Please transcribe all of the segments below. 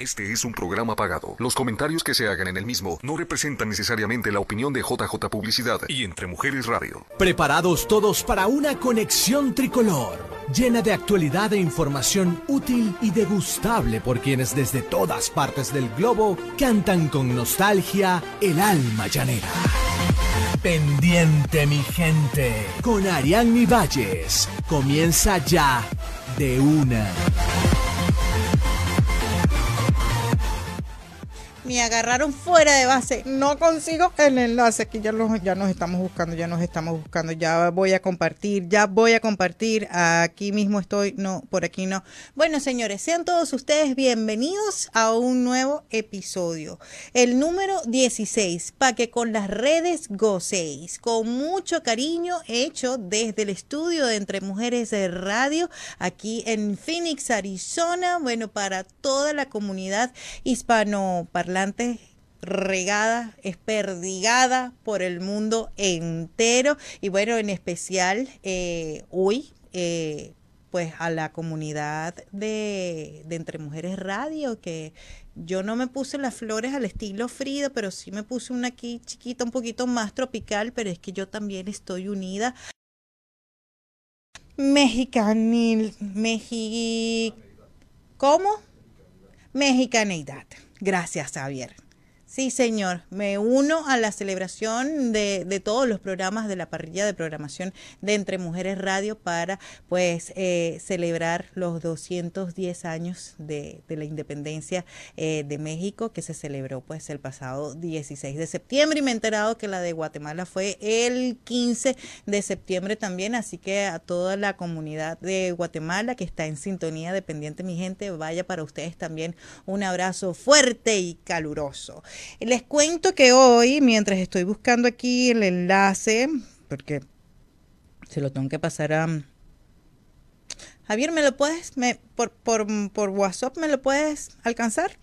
Este es un programa pagado. Los comentarios que se hagan en el mismo no representan necesariamente la opinión de JJ Publicidad y Entre Mujeres Radio. Preparados todos para una conexión tricolor, llena de actualidad e información útil y degustable por quienes desde todas partes del globo cantan con nostalgia el alma llanera. Pendiente mi gente, con Ariadne Valles, comienza ya de una. Me agarraron fuera de base. No consigo el enlace. Aquí ya, ya nos estamos buscando, ya nos estamos buscando. Ya voy a compartir, ya voy a compartir. Aquí mismo estoy, no, por aquí no. Bueno, señores, sean todos ustedes bienvenidos a un nuevo episodio. El número 16, para que con las redes gocéis. Con mucho cariño hecho desde el estudio de Entre Mujeres de Radio, aquí en Phoenix, Arizona. Bueno, para toda la comunidad hispanoparlante regada, esperdigada por el mundo entero y bueno, en especial eh, hoy, eh, pues a la comunidad de, Entre Mujeres Radio, que yo no me puse las flores al estilo Frida, pero sí me puse una aquí chiquita, un poquito más tropical, pero es que yo también estoy unida. Mexicanil, Mexi... ¿Cómo? Mexicanidad. Gracias, Javier. Sí, señor. Me uno a la celebración de, de, todos los programas de la parrilla de programación de Entre Mujeres Radio para, pues, eh, celebrar los 210 años de, la independencia eh, de México que se celebró, pues, el pasado 16 de septiembre y me he enterado que la de Guatemala fue el 15 de septiembre también, así que a toda la comunidad de Guatemala que está en sintonía dependiente, mi gente, vaya para ustedes también un abrazo fuerte y caluroso. Les cuento que hoy, mientras estoy buscando aquí el enlace, porque se lo tengo que pasar a... Javier, ¿me lo puedes, me, por, por, por WhatsApp, me lo puedes alcanzar?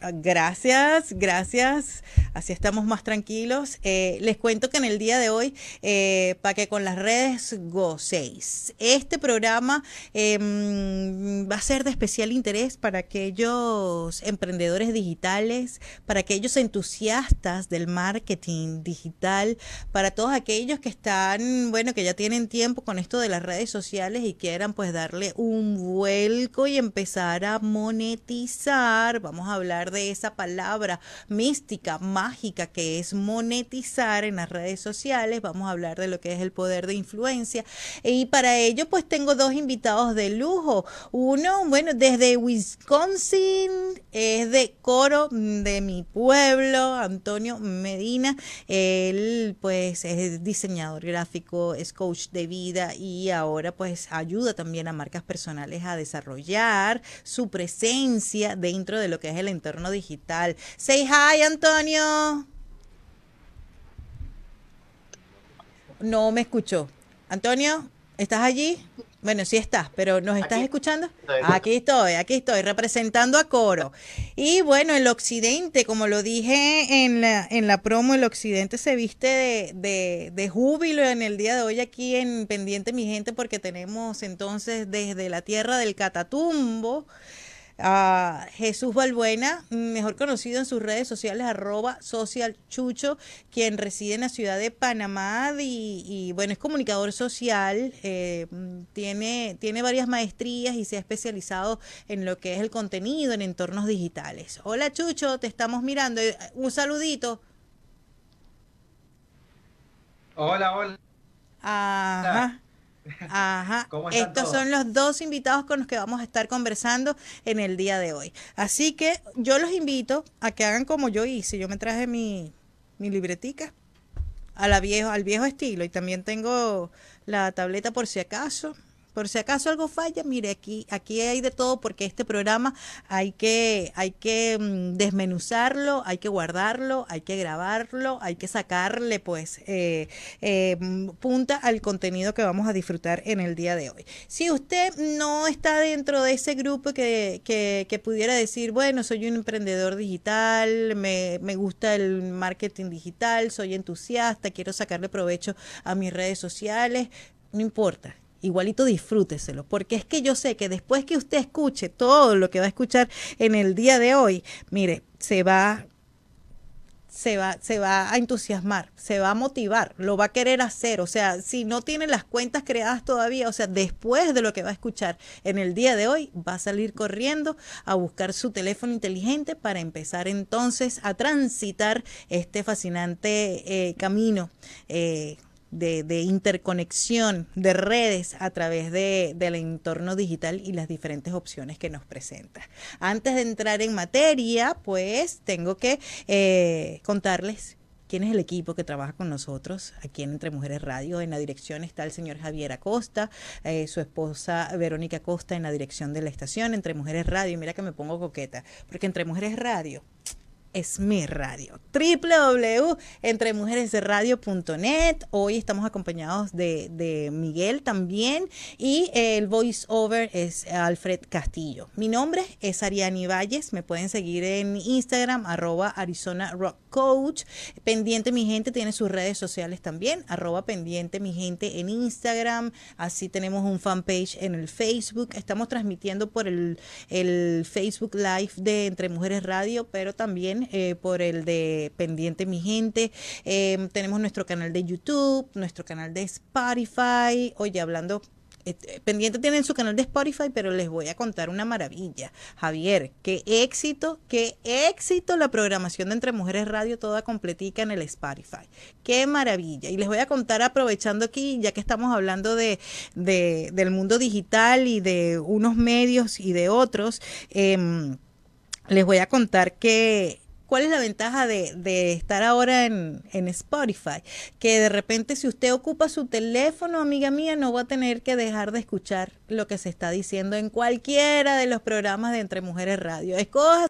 Gracias, gracias. Así estamos más tranquilos. Eh, les cuento que en el día de hoy, eh, para que con las redes gocéis, este programa eh, va a ser de especial interés para aquellos emprendedores digitales, para aquellos entusiastas del marketing digital, para todos aquellos que están, bueno, que ya tienen tiempo con esto de las redes sociales y quieran pues darle un vuelco y empezar a monetizar. Vamos a hablar de esa palabra mística, mágica, que es monetizar en las redes sociales. Vamos a hablar de lo que es el poder de influencia. Y para ello, pues tengo dos invitados de lujo. Uno, bueno, desde Wisconsin, es de coro de mi pueblo, Antonio Medina. Él, pues, es diseñador gráfico, es coach de vida y ahora, pues, ayuda también a marcas personales a desarrollar su presencia dentro de lo que es el entorno digital. Say hi, Antonio. No me escuchó. Antonio, ¿estás allí? Bueno, sí estás, pero ¿nos estás escuchando? Aquí estoy, aquí estoy, representando a Coro. Y bueno, el occidente, como lo dije en la, en la promo, el occidente se viste de, de, de júbilo en el día de hoy aquí en Pendiente Mi Gente, porque tenemos entonces desde la tierra del Catatumbo, a Jesús Balbuena, mejor conocido en sus redes sociales, arroba social chucho, quien reside en la ciudad de Panamá y, bueno, es comunicador social, eh, tiene, tiene varias maestrías y se ha especializado en lo que es el contenido en entornos digitales. Hola Chucho, te estamos mirando. Eh, un saludito. Hola, hola. Ajá. Ajá. Estos son los dos invitados con los que vamos a estar conversando en el día de hoy. Así que yo los invito a que hagan como yo hice. Yo me traje mi, mi libretica a la viejo, al viejo estilo y también tengo la tableta por si acaso por si acaso algo falla, mire, aquí, aquí hay de todo porque este programa hay que, hay que mm, desmenuzarlo, hay que guardarlo, hay que grabarlo, hay que sacarle pues eh, eh, punta al contenido que vamos a disfrutar en el día de hoy. Si usted no está dentro de ese grupo que, que, que pudiera decir, bueno, soy un emprendedor digital, me, me gusta el marketing digital, soy entusiasta, quiero sacarle provecho a mis redes sociales, no importa igualito disfrúteselo, porque es que yo sé que después que usted escuche todo lo que va a escuchar en el día de hoy, mire, se va se va, se va a entusiasmar, se va a motivar, lo va a querer hacer. O sea, si no tiene las cuentas creadas todavía, o sea, después de lo que va a escuchar en el día de hoy, va a salir corriendo a buscar su teléfono inteligente para empezar entonces a transitar este fascinante eh, camino. Eh, de, interconexión de redes a través de, del entorno digital y las diferentes opciones que nos presenta. Antes de entrar en materia, pues tengo que eh, contarles quién es el equipo que trabaja con nosotros aquí en Entre Mujeres Radio. En la dirección está el señor Javier Acosta, eh, su esposa Verónica Acosta en la dirección de la estación Entre Mujeres Radio. Mira que me pongo coqueta, porque Entre Mujeres Radio es mi radio. www.entremujeresradio.net. Hoy estamos acompañados de, de, Miguel también y el voice over es Alfred Castillo. Mi nombre es Ariani Valles. Me pueden seguir en Instagram, arroba Arizona Rock Coach. Pendiente mi gente tiene sus redes sociales también, arroba pendiente mi gente en Instagram. Así tenemos un fanpage en el Facebook. Estamos transmitiendo por el, el Facebook Live de Entre Mujeres Radio, pero también eh, por el de Pendiente Mi Gente. Em, tenemos nuestro canal de YouTube, nuestro canal de Spotify. Oye, hablando eh, pendiente tienen su canal de Spotify, pero les voy a contar una maravilla. Javier, qué éxito, qué éxito la programación de Entre Mujeres Radio toda completica en el Spotify. Qué maravilla. Y les voy a contar aprovechando aquí, ya que estamos hablando de, del mundo digital y de unos medios y de otros, em, les voy a contar que ¿Cuál es la ventaja de, estar ahora en, en, Spotify? Que de repente si usted ocupa su teléfono, amiga mía, no va a tener que dejar de escuchar lo que se está diciendo en cualquiera de los programas de Entre Mujeres Radio. Escoja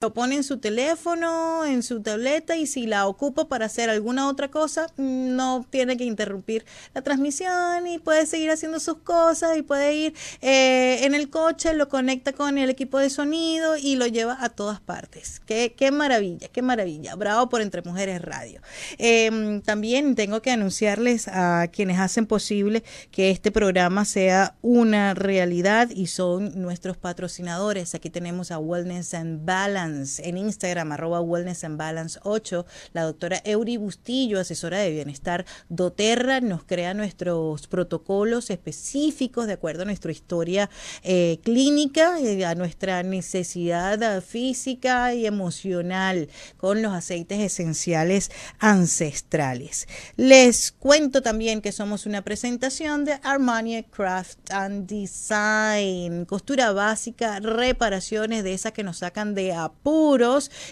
lo pone en su teléfono, en su tableta y si la ocupa para hacer alguna otra cosa, no tiene que interrumpir la transmisión y puede seguir haciendo sus cosas y puede ir eh, en el coche, lo conecta con el equipo de sonido y lo lleva a todas partes. Qué, maravilla, qué maravilla. Bravo por Entre Mujeres Radio. Em, también tengo que anunciarles a quienes hacen posible que este programa sea una realidad y son nuestros patrocinadores. Aquí tenemos a Wellness and Balance en Instagram, arroba Wellness and Balance 8. La doctora Eury Bustillo, asesora de bienestar doTERRA, nos crea nuestros protocolos específicos de acuerdo a nuestra historia eh, clínica, eh, a nuestra necesidad física y emocional con los aceites esenciales ancestrales. Les cuento también que somos una presentación de Armani Craft and Design, costura básica, reparaciones de esas que nos sacan de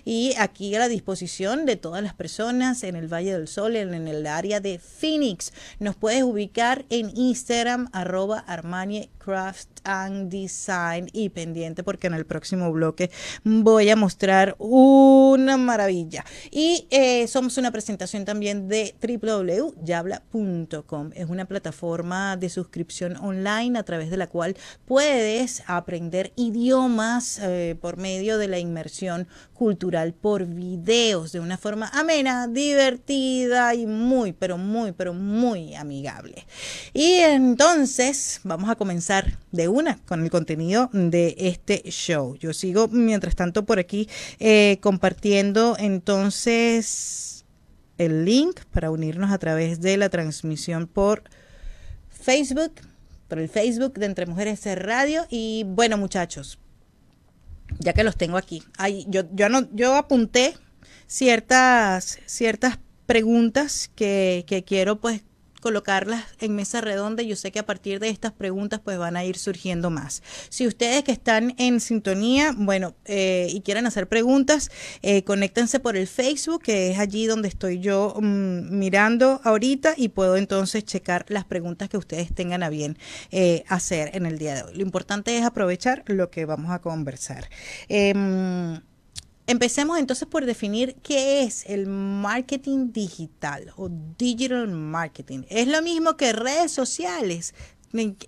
y aquí a la disposición de todas las personas en el Valle del Sol, en, el área de Phoenix. Nos puedes ubicar en Instagram arroba Armani Craft and Design y pendiente porque en el próximo bloque voy a mostrar una maravilla. Y eh, somos una presentación también de www.yabla.com. Es una plataforma de suscripción online a través de la cual puedes aprender idiomas eh, por medio de la inmersión cultural por videos de una forma amena, divertida y muy, pero muy, pero muy amigable. Y entonces vamos a comenzar de una con el contenido de este show. Yo sigo mientras tanto por aquí eh, compartiendo entonces el link para unirnos a través de la transmisión por Facebook, por el Facebook de Entre Mujeres Radio. Y bueno, muchachos, ya que los tengo aquí. yo, yo, no, yo apunté ciertas, ciertas preguntas que, que quiero pues colocarlas en mesa redonda. Yo sé que a partir de estas preguntas pues van a ir surgiendo más. Si ustedes que están en sintonía, bueno, eh, y quieren hacer preguntas, eh, conéctense por el Facebook, que es allí donde estoy yo mm, mirando ahorita y puedo entonces checar las preguntas que ustedes tengan a bien eh, hacer en el día de hoy. Lo importante es aprovechar lo que vamos a conversar. Em, Empecemos entonces por definir qué es el marketing digital o digital marketing. ¿Es lo mismo que redes sociales?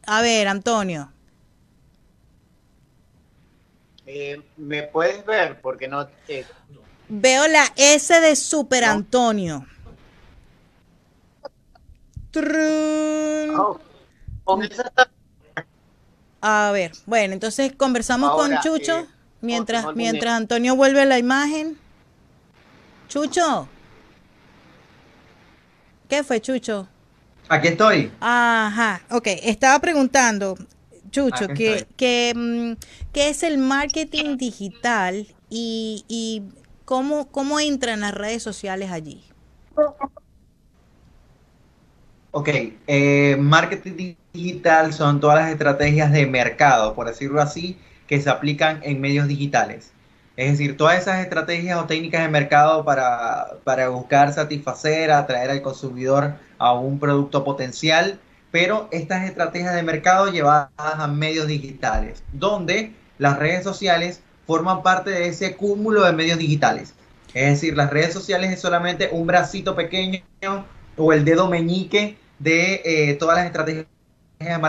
A ver, Antonio. Eh, ¿Me puedes ver? Porque no... Veo la S de Super Antonio. Oh, con esa- A ver, bueno, entonces conversamos Ahora, con Chucho eh, mientras, mientras Antonio vuelve a la imagen. Chucho. ¿Qué fue, Chucho? Aquí estoy. Ajá, ok. Estaba preguntando, Chucho, Aquí que, que, mm, ¿qué es el marketing digital y, y cómo, cómo entran las redes sociales allí? Ok, eh, marketing digital son todas las estrategias de mercado, por decirlo así, que se aplican en medios digitales. Es decir, todas esas estrategias o técnicas de mercado para, para buscar satisfacer, atraer al consumidor a un producto potencial, pero estas estrategias de mercado llevadas a medios digitales, donde las redes sociales forman parte de ese cúmulo de medios digitales. Es decir, las redes sociales es solamente un bracito pequeño o el dedo meñique de eh, todas las estrategias de.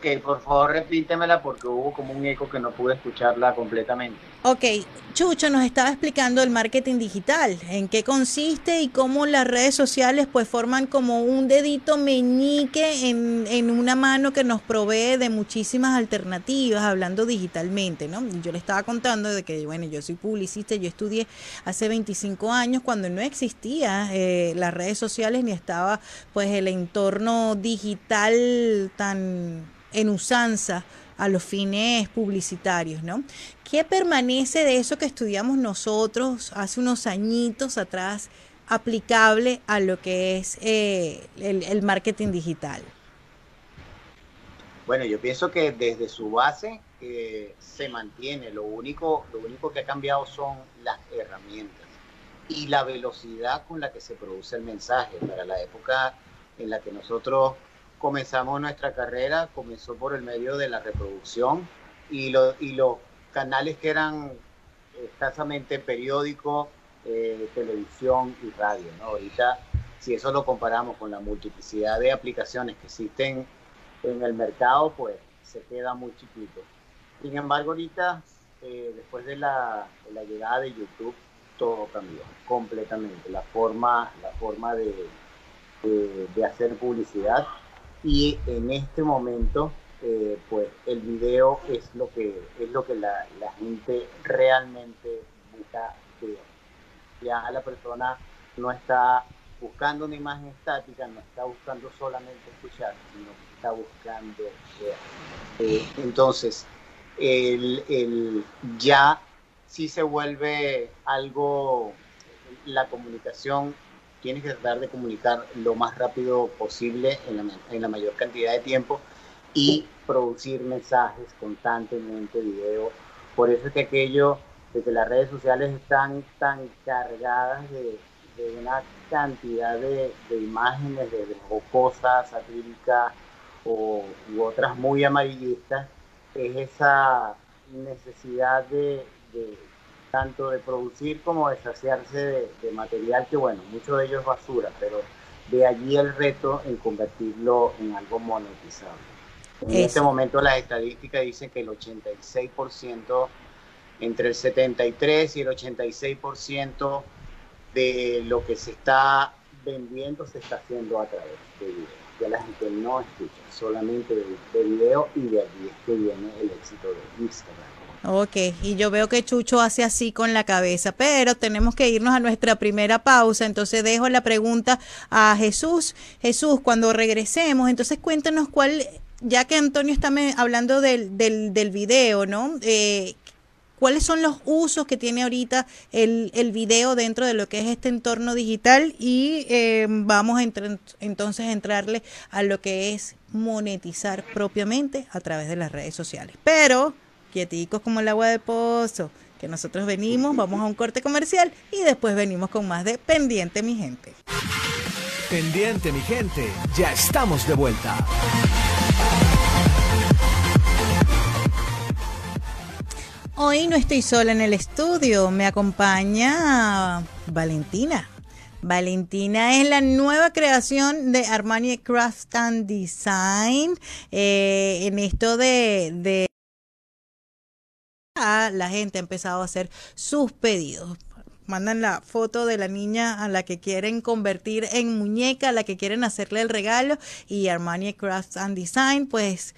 Ok, por favor repítemela porque hubo como un eco que no pude escucharla completamente. Ok, Chucho nos estaba explicando el marketing digital, en qué consiste y cómo las redes sociales pues forman como un dedito meñique en, en una mano que nos provee de muchísimas alternativas hablando digitalmente, ¿no? Yo le estaba contando de que, bueno, yo soy publicista, yo estudié hace 25 años cuando no existía eh, las redes sociales ni estaba pues el entorno digital tan en usanza a los fines publicitarios, ¿no? ¿Qué permanece de eso que estudiamos nosotros hace unos añitos atrás aplicable a lo que es eh, el, marketing digital? Bueno, yo pienso que desde su base eh, se mantiene. Lo único, lo único que ha cambiado son las herramientas y la velocidad con la que se produce el mensaje. Para la época en la que nosotros comenzamos nuestra carrera, comenzó por el medio de la reproducción y, lo- y los canales que eran escasamente periódicos, eh, televisión y radio. ¿no? Ahorita, si eso lo comparamos con la multiplicidad de aplicaciones que existen en el mercado, pues se queda muy chiquito. Sin embargo, ahorita, eh, después de la, de la llegada de YouTube, todo cambió completamente. La forma, la forma de, de- de hacer publicidad. Y en este momento, eh, pues el video es lo que, es lo que la, la gente realmente busca ver. Ya la persona no está buscando una imagen estática, no está buscando solamente escuchar, sino que está buscando ver. Eh, entonces, el, el- ya sí se vuelve algo, la comunicación, tienes que tratar de comunicar lo más rápido posible en la, en la mayor cantidad de tiempo y producir mensajes constantemente, video. Por eso es que aquello de que las redes sociales están tan cargadas de, de una cantidad de, de imágenes, de, de jocosas, satíricas o, u otras muy amarillistas, es esa necesidad de, de tanto de producir como de saciarse de, de material que, bueno, mucho de ello es basura, pero de allí el reto en convertirlo en algo monetizable. En Eso. este momento las estadísticas dicen que el 86%, entre el 73 y el 86% de lo que se está vendiendo se está haciendo a través de video. Ya la gente no escucha, solamente de, de video y de allí es que viene el éxito de Instagram. Ok, y yo veo que Chucho hace así con la cabeza, pero tenemos que irnos a nuestra primera pausa, entonces dejo la pregunta a Jesús. Jesús, cuando regresemos, entonces cuéntanos cuál, ya que Antonio está hablando del, del, del video, ¿no? Eh, ¿Cuáles son los usos que tiene ahorita el, el video dentro de lo que es este entorno digital? Y eh, vamos a entonces a entrarle a lo que es monetizar propiamente a través de las redes sociales. Pero, quieticos como el agua de pozo, que nosotros venimos, vamos a un corte comercial y después venimos con más de pendiente, mi gente. Pendiente, mi gente, ya estamos de vuelta. Hoy no estoy sola en el estudio, me acompaña Valentina. Valentina es la nueva creación de Armani Craft and Design. eh, en esto de, de- la gente ha empezado a hacer sus pedidos. mandan la foto de la niña a la que quieren convertir en muñeca, a la que quieren hacerle el regalo y Armani Crafts and Design pues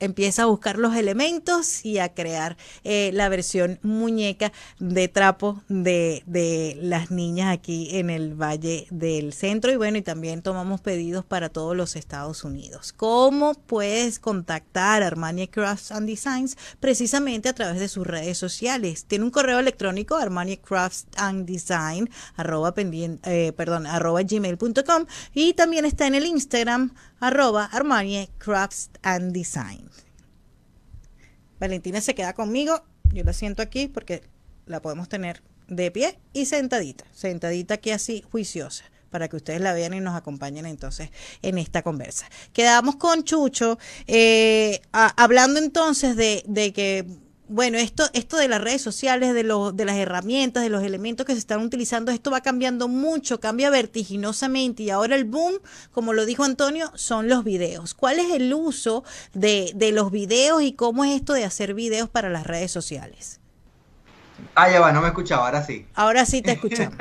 empieza a buscar los elementos y a crear eh, la versión muñeca de trapo de, de, las niñas aquí en el Valle del Centro y bueno y también tomamos pedidos para todos los Estados Unidos. ¿Cómo puedes contactar a Armani Crafts and Designs? Precisamente a través de sus redes sociales. Tiene un correo electrónico Armani Crafts and Design arroba eh, perdón, arroba gmail.com y también está en el Instagram arroba Armani Crafts and Design. Valentina se queda conmigo, yo la siento aquí porque la podemos tener de pie y sentadita, sentadita aquí así juiciosa para que ustedes la vean y nos acompañen entonces en esta conversa. Quedamos con Chucho, eh, hablando entonces de, de que bueno, esto, esto de las redes sociales, de, lo, de las herramientas, de los elementos que se están utilizando, esto va cambiando mucho, cambia vertiginosamente y ahora el boom, como lo dijo Antonio, son los videos. ¿Cuál es el uso de, de los videos y cómo es esto de hacer videos para las redes sociales? Ah, ya va, no me escuchaba, ahora sí. Ahora sí te escuchamos.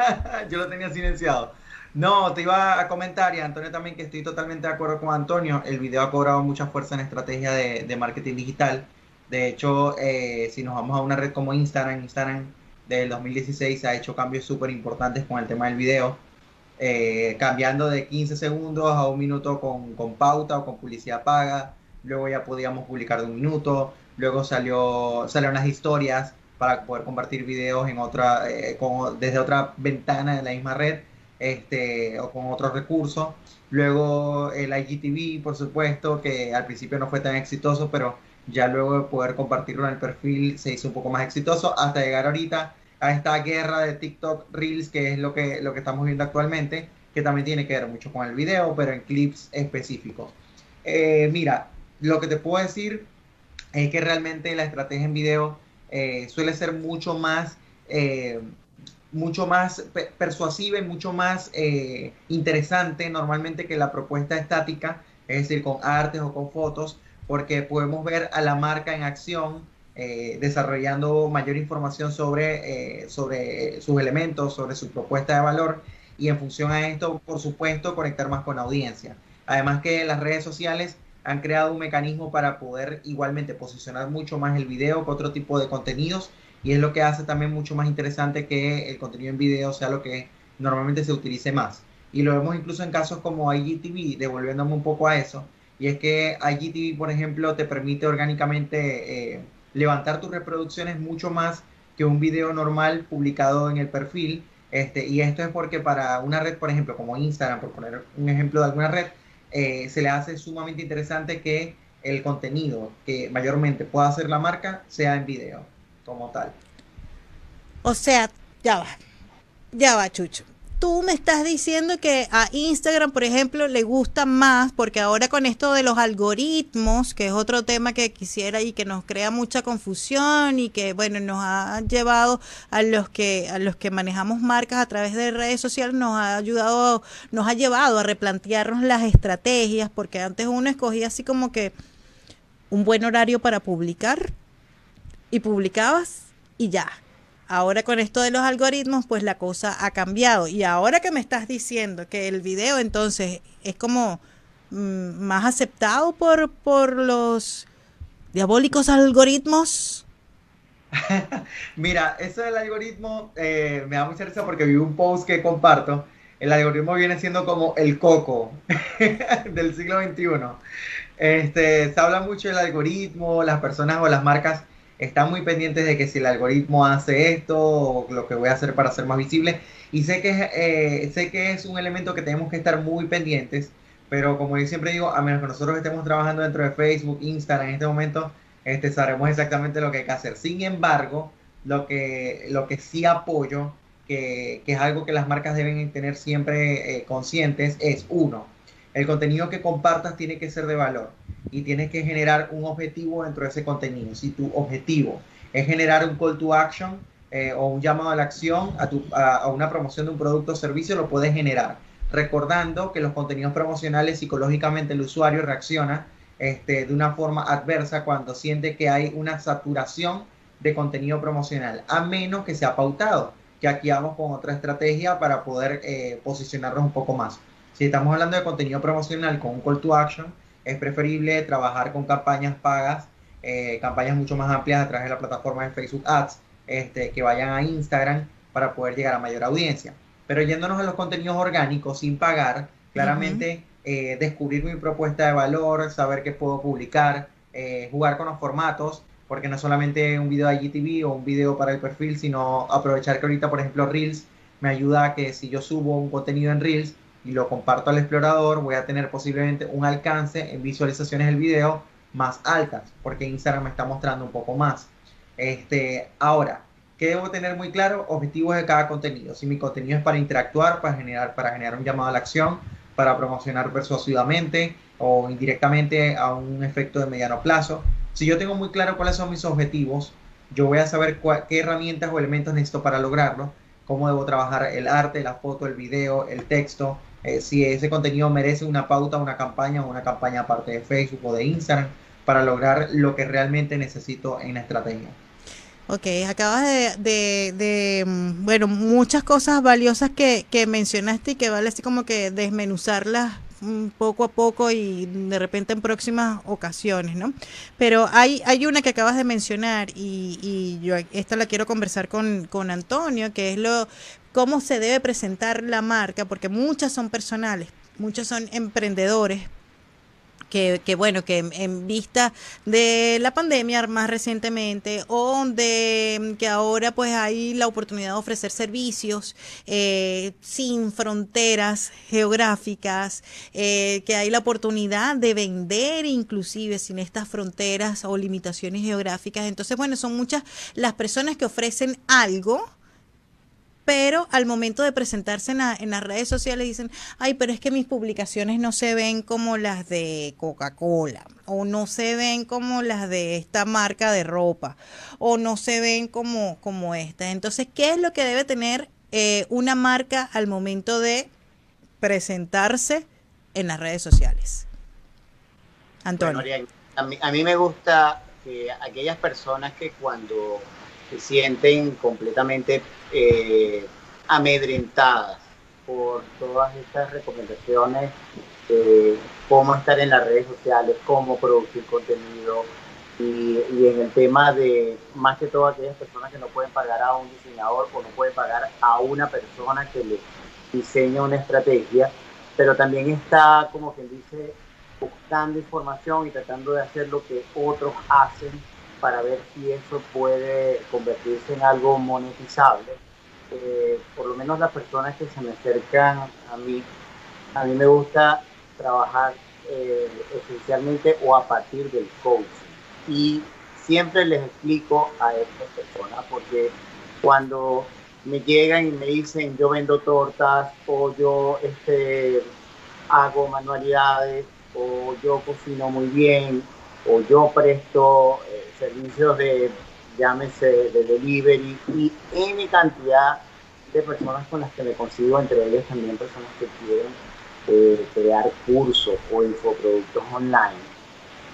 Yo lo tenía silenciado. No, te iba a comentar, y Antonio también, que estoy totalmente de acuerdo con Antonio, el video ha cobrado mucha fuerza en estrategia de, de marketing digital de hecho, eh, si nos vamos a una red como Instagram, Instagram del 2016 ha hecho cambios súper importantes con el tema del video, eh, cambiando de 15 segundos a un minuto con, con, pauta o con publicidad paga. Luego ya podíamos publicar de un minuto. Luego salió, salieron las historias para poder compartir videos en otra, eh, desde otra ventana de la misma red este, o con otros recursos. Luego el IGTV, por supuesto, que al principio no fue tan exitoso, pero ya luego de poder compartirlo en el perfil se hizo un poco más exitoso hasta llegar ahorita a esta guerra de TikTok Reels, que es lo que, lo que estamos viendo actualmente, que también tiene que ver mucho con el video, pero en clips específicos. Eh, mira, lo que te puedo decir es que realmente la estrategia en video eh, suele ser mucho más, eh, mucho más persuasiva y mucho más interesante normalmente que la propuesta estática, es decir, con artes o con fotos, porque podemos ver a la marca en acción eh, desarrollando mayor información sobre, eh, sobre sus elementos, sobre su propuesta de valor y en función a esto, por supuesto, conectar más con la audiencia. Además que las redes sociales han creado un mecanismo para poder igualmente posicionar mucho más el video que otro tipo de contenidos y es lo que hace también mucho más interesante que el contenido en video sea lo que normalmente se utilice más. Y lo vemos incluso en casos como IGTV, devolviéndome un poco a eso, y es que IGTV, por ejemplo, te permite orgánicamente eh, levantar tus reproducciones mucho más que un video normal publicado en el perfil. Este, y esto es porque para una red, por ejemplo, como Instagram, por poner un ejemplo de alguna red, eh, se le hace sumamente interesante que el contenido que mayormente pueda hacer la marca sea en video, como tal. O sea, ya va, ya va, Chucho tú me estás diciendo que a Instagram, por ejemplo, le gusta más, porque ahora con esto de los algoritmos, que es otro tema que quisiera y que nos crea mucha confusión y que, bueno, nos ha llevado a los que, a los que manejamos marcas a través de redes sociales, nos ha ayudado, nos ha llevado a replantearnos las estrategias, porque antes uno escogía así como que un buen horario para publicar y publicabas y ya Ahora con esto de los algoritmos, pues la cosa ha cambiado. Y ahora que me estás diciendo que el video entonces es como mm, más aceptado por, por los diabólicos algoritmos. Mira, eso del algoritmo eh, me da mucha risa porque vi un post que comparto. El algoritmo viene siendo como el coco del siglo XXI. Este, se habla mucho del algoritmo, las personas o las marcas están muy pendientes de que si el algoritmo hace esto o lo que voy a hacer para ser más visible. Y sé que, eh, sé que es un elemento que tenemos que estar muy pendientes, pero como yo siempre digo, a menos que nosotros estemos trabajando dentro de Facebook, Instagram en este momento, este, sabremos exactamente lo que hay que hacer. Sin embargo, lo que, lo que sí apoyo, que, que es algo que las marcas deben tener siempre eh, conscientes, es uno, el contenido que compartas tiene que ser de valor y tienes que generar un objetivo dentro de ese contenido. Si tu objetivo es generar un call to action eh, o un llamado a la acción a, tu, a, una promoción de un producto o servicio, lo puedes generar. Recordando que los contenidos promocionales psicológicamente el usuario reacciona este, de una forma adversa cuando siente que hay una saturación de contenido promocional, a menos que sea pautado. que aquí vamos con otra estrategia para poder eh, posicionarnos un poco más. Si estamos hablando de contenido promocional con un call to action, es preferible trabajar con campañas pagas, eh, campañas mucho más amplias a través de la plataforma de Facebook Ads, este, que vayan a Instagram para poder llegar a mayor audiencia. Pero yéndonos a los contenidos orgánicos sin pagar, claramente eh, descubrir mi propuesta de valor, saber qué puedo publicar, eh, jugar con los formatos, porque no es solamente un video de IGTV o un video para el perfil, sino aprovechar que ahorita, por ejemplo, Reels me ayuda a que si yo subo un contenido en Reels y lo comparto al explorador, voy a tener posiblemente un alcance en visualizaciones del video más altas, porque Instagram me está mostrando un poco más. Este, ahora, ¿qué debo tener muy claro? Objetivos de cada contenido. Si mi contenido es para interactuar, para generar, para generar un llamado a la acción, para promocionar persuasivamente o indirectamente a un efecto de mediano plazo. Si yo tengo muy claro cuáles son mis objetivos, yo voy a saber qué herramientas o elementos necesito para lograrlo, cómo debo trabajar el arte, la foto, el video, el texto, eh, si ese contenido merece una pauta, una campaña o una campaña aparte de Facebook o de Instagram para lograr lo que realmente necesito en la estrategia. Ok, acabas de, de, mm, bueno, muchas cosas valiosas que, que mencionaste y que vale así como que desmenuzarlas mm, poco a poco y de repente en próximas ocasiones, ¿no? Pero hay, hay una que acabas de mencionar y, y yo esta la quiero conversar con, con Antonio, que es lo cómo se debe presentar la marca, porque muchas son personales, muchos son emprendedores, que, que, bueno, que en, vista de la pandemia más recientemente o de que ahora pues hay la oportunidad de ofrecer servicios eh, sin fronteras geográficas, eh, que hay la oportunidad de vender inclusive sin estas fronteras o limitaciones geográficas. Entonces, bueno, son muchas las personas que ofrecen algo pero al momento de presentarse en, las redes sociales dicen, ay, pero es que mis publicaciones no se ven como las de Coca-Cola, o no se ven como las de esta marca de ropa, o no se ven como, como esta. Entonces, ¿qué es lo que debe tener eh, una marca al momento de presentarse en las redes sociales? Antonio. a, mí, a mí me gusta que aquellas personas que cuando se sienten completamente eh, amedrentadas por todas estas recomendaciones de cómo estar en las redes sociales, cómo producir contenido y, en el tema de más que todo aquellas personas que no pueden pagar a un diseñador o no pueden pagar a una persona que les diseñe una estrategia, pero también está como quien dice buscando información y tratando de hacer lo que otros hacen para ver si eso puede convertirse en algo monetizable. Eh, por lo menos las personas que se me acercan a mí, a mí me gusta trabajar eh, esencialmente o a partir del coaching. Y siempre les explico a estas personas porque cuando me llegan y me dicen yo vendo tortas o yo este, hago manualidades o yo cocino muy bien o yo presto eh, servicios de, llámese, de delivery y N cantidad de personas con las que me consigo, entre ellas también personas que quieren eh, crear cursos o infoproductos online.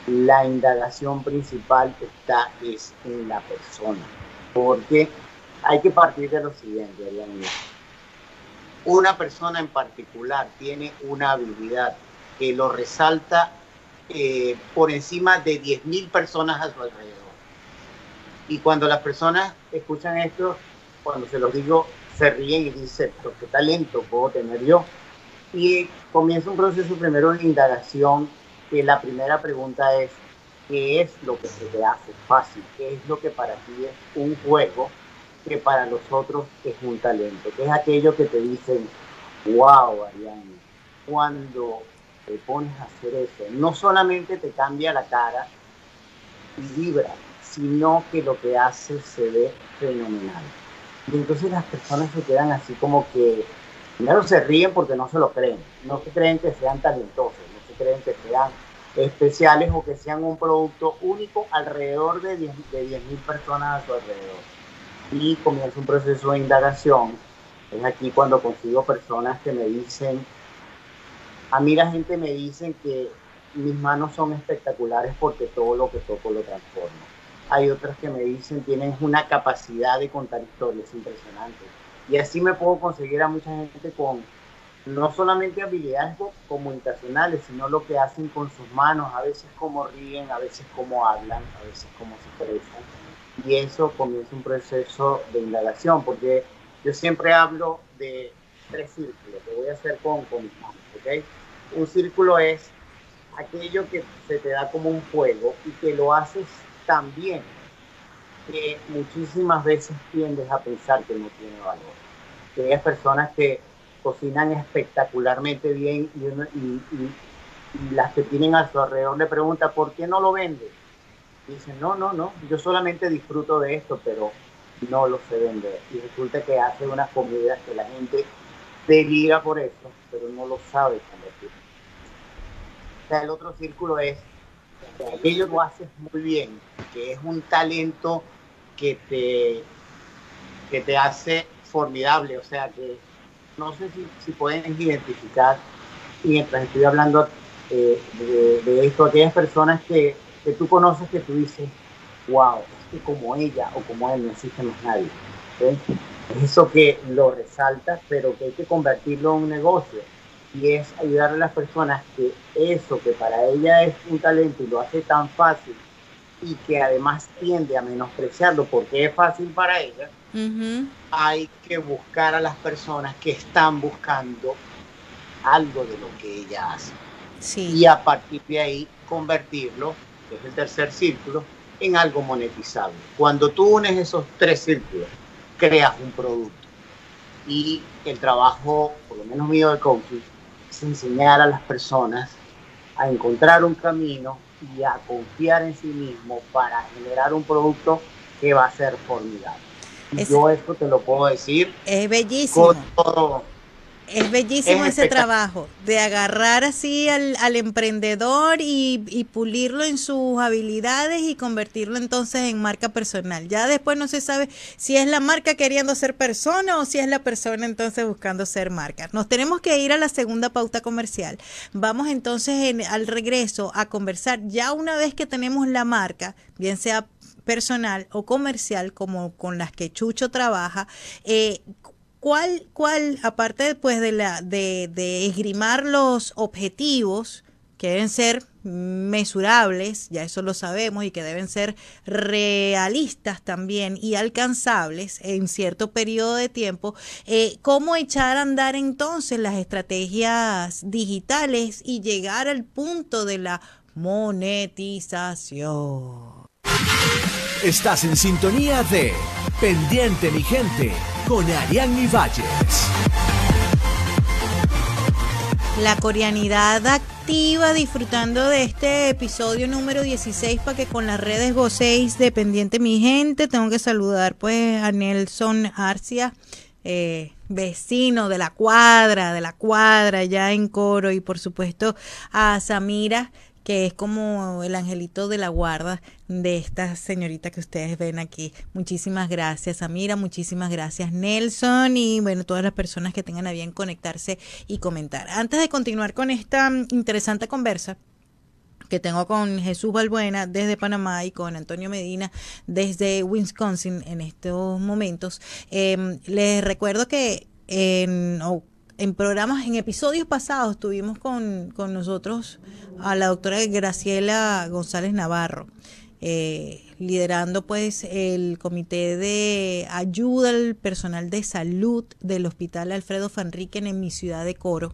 La indagación principal está es en la persona, porque hay que partir de lo siguiente, Una persona en particular tiene una habilidad que lo resalta eh, por encima de 10.000 personas a su alrededor. Y cuando las personas escuchan esto, cuando se los digo, se ríen y dicen, pero qué talento puedo tener yo. Y comienza un proceso primero de indagación, que la primera pregunta es, ¿qué es lo que se te hace fácil? ¿Qué es lo que para ti es un juego que para los otros es un talento? ¿Qué es aquello que te dicen, wow, Ariane, cuando te pones a hacer eso, no solamente te cambia la cara y vibra, sino que lo que hace se ve fenomenal. Y entonces las personas se quedan así como que, primero se ríen porque no se lo creen, no se creen que sean talentosos, no se creen que sean especiales o que sean un producto único alrededor de 10.000 de personas a su alrededor. Y comienza un proceso de indagación. Es aquí cuando consigo personas que me dicen, a mí la gente me dice que mis manos son espectaculares porque todo lo que toco lo transformo. Hay otras que me dicen tienen una capacidad de contar historias impresionante. Y así me puedo conseguir a mucha gente con no solamente habilidades comunicacionales, sino lo que hacen con sus manos, a veces como ríen, a veces como hablan, a veces como se expresan. Y eso comienza un proceso de indagación, porque yo siempre hablo de tres círculos, que voy a hacer con, con mis manos, ¿ok? Un círculo es aquello que se te da como un fuego y que lo haces tan bien que muchísimas veces tiendes a pensar que no tiene valor. Que hay personas que cocinan espectacularmente bien y, las que tienen a su alrededor le preguntan, ¿por qué no lo vende? Y dicen, no, no, no, yo solamente disfruto de esto, pero no lo sé vender. Y resulta que hace unas comidas que la gente delira por eso, pero no lo sabe. El otro círculo es que aquello lo haces muy bien, que es un talento que te, que te hace formidable, o sea, que no sé si, pueden identificar, mientras estoy hablando eh, de, esto, aquellas personas que, que tú conoces que tú dices, wow, es que como ella o como él no existe más nadie. Es eso que lo resalta, pero que hay que convertirlo en un negocio. Y es ayudar a las personas que eso que para ella es un talento y lo hace tan fácil y que además tiende a menospreciarlo porque es fácil para ella, hay que buscar a las personas que están buscando algo de lo que ella hace. Y a partir de ahí convertirlo, que es el tercer círculo, en algo monetizable. Cuando tú unes esos tres círculos, creas un producto. Y el trabajo, por lo menos mío de coaching, enseñar a las personas a encontrar un camino y a confiar en sí mismo para generar un producto que va a ser formidable. yo esto te lo puedo decir. Es bellísimo. Es bellísimo ese trabajo de agarrar así al, emprendedor y, pulirlo en sus habilidades y convertirlo entonces en marca personal. Ya después no se sabe si es la marca queriendo ser persona o si es la persona entonces buscando ser marca. Nos tenemos que ir a la segunda pauta comercial. Vamos entonces al regreso a conversar ya una vez que tenemos la marca, bien sea personal o comercial como con las que Chucho trabaja, eh, ¿Cuál, cuál aparte después de, la, de esgrimar los objetivos, que deben ser mesurables, ya eso lo sabemos, y que deben ser realistas también y alcanzables en cierto periodo de tiempo, eh, ¿cómo echar a andar entonces las estrategias digitales y llegar al punto de la monetización? Estás en sintonía de Pendiente mi gente con Ariane Valles. La coreanidad activa disfrutando de este episodio número 16 para que con las redes gocéis de Pendiente mi gente. Tengo que saludar pues a Nelson Arcia. Eh, vecino de la cuadra, de la cuadra ya en coro y por supuesto a Samira que es como el angelito de la guarda de esta señorita que ustedes ven aquí. Muchísimas gracias, Amira, muchísimas gracias, Nelson, y bueno, todas las personas que tengan a bien conectarse y comentar. Antes de continuar con esta interesante conversa, que tengo con Jesús Balbuena desde Panamá y con Antonio Medina desde Wisconsin en estos momentos. Eh, les recuerdo que en en programas, en episodios pasados tuvimos con, con nosotros a la doctora Graciela González Navarro, eh, liderando pues el comité de ayuda al personal de salud del Hospital Alfredo Fanriquen en mi ciudad de Coro,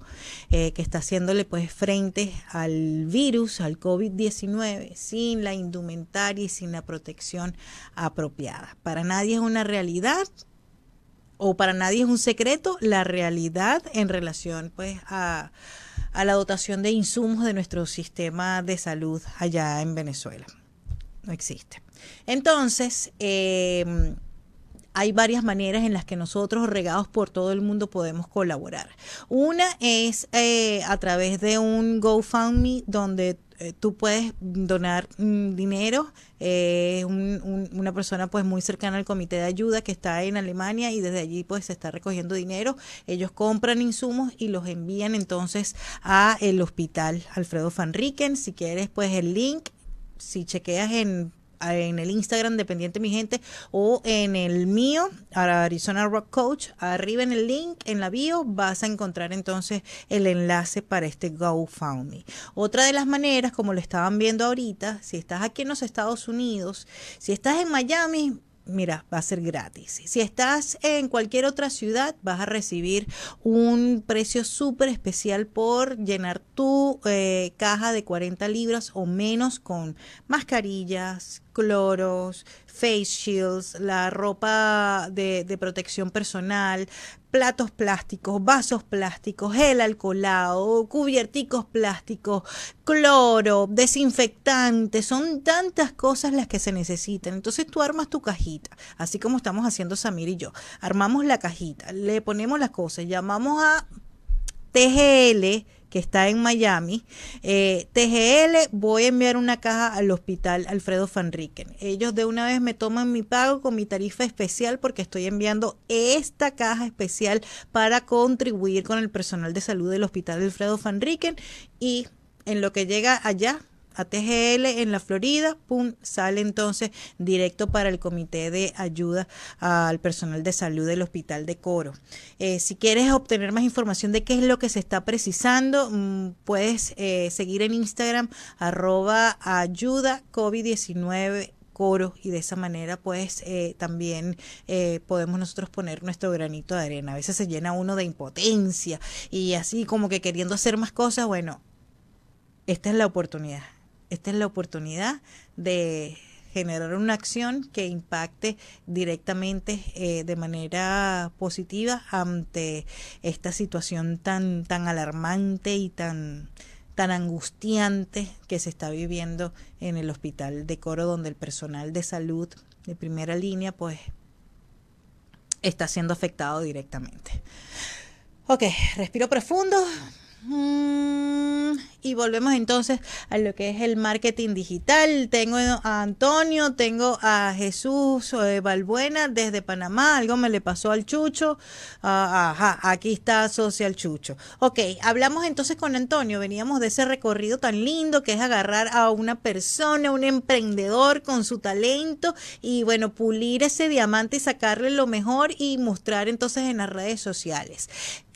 eh, que está haciéndole pues frente al virus, al COVID-19, sin la indumentaria y sin la protección apropiada. Para nadie es una realidad o para nadie es un secreto la realidad en relación pues a, la dotación de insumos de nuestro sistema de salud allá en Venezuela. No existe. Entonces, em, hay varias maneras en las que nosotros, regados por todo el mundo, podemos colaborar. Una es eh, a través de un GoFundMe donde eh, tú puedes donar mm, dinero. Eh, una persona pues muy cercana al comité de ayuda que está en Alemania y desde allí pues se está recogiendo dinero. Ellos compran insumos y los envían entonces a el hospital Alfredo Van Riken. Si quieres pues el link, si chequeas en en el Instagram Dependiente Mi Gente o en el mío, Arizona Rock Coach. Arriba en el link, en la bio, vas a encontrar entonces el enlace para este GoFundMe. Otra de las maneras, como lo estaban viendo ahorita, si estás aquí en los Estados Unidos, si estás en Miami, mira, va a ser gratis. Si estás en cualquier otra ciudad, vas a recibir un precio súper especial por llenar tu eh, caja de 40 libras o menos con mascarillas, cloros, face shields, la ropa de, protección personal, platos plásticos, vasos plásticos, gel alcoholado, cubierticos plásticos, cloro, desinfectante, son tantas cosas las que se necesitan. Entonces tú armas tu cajita, así como estamos haciendo Samir y yo. Armamos la cajita, le ponemos las cosas, llamamos a TGL que está en Miami. Eh, TGL, voy a enviar una caja al hospital Alfredo Van Riken. Ellos de una vez me toman mi pago con mi tarifa especial porque estoy enviando esta caja especial para contribuir con el personal de salud del hospital Alfredo Van Riken y en lo que llega allá a TGL en la Florida, pum, sale entonces directo para el comité de ayuda al personal de salud del hospital de Coro. Eh, si quieres obtener más información de qué es lo que se está precisando, mm, puedes eh, seguir en Instagram arroba ayuda COVID-19 coro y de esa manera pues eh, también eh, podemos nosotros poner nuestro granito de arena. A veces se llena uno de impotencia y así como que queriendo hacer más cosas, bueno, esta es la oportunidad esta es la oportunidad de generar una acción que impacte directamente eh, de manera positiva ante esta situación tan tan alarmante y tan tan angustiante que se está viviendo en el hospital de Coro donde el personal de salud de primera línea pues está siendo afectado directamente. Ok, respiro profundo. Mm, y volvemos entonces a lo que es el marketing digital. Tengo a Antonio, tengo a Jesús eh, Balbuena desde Panamá. Algo me le pasó al Chucho. Ah, ajá, aquí está Social Chucho. Ok, hablamos entonces con Antonio. Veníamos de ese recorrido tan lindo que es agarrar a una persona, un emprendedor con su talento y bueno, pulir ese diamante y sacarle lo mejor y mostrar entonces en las redes sociales.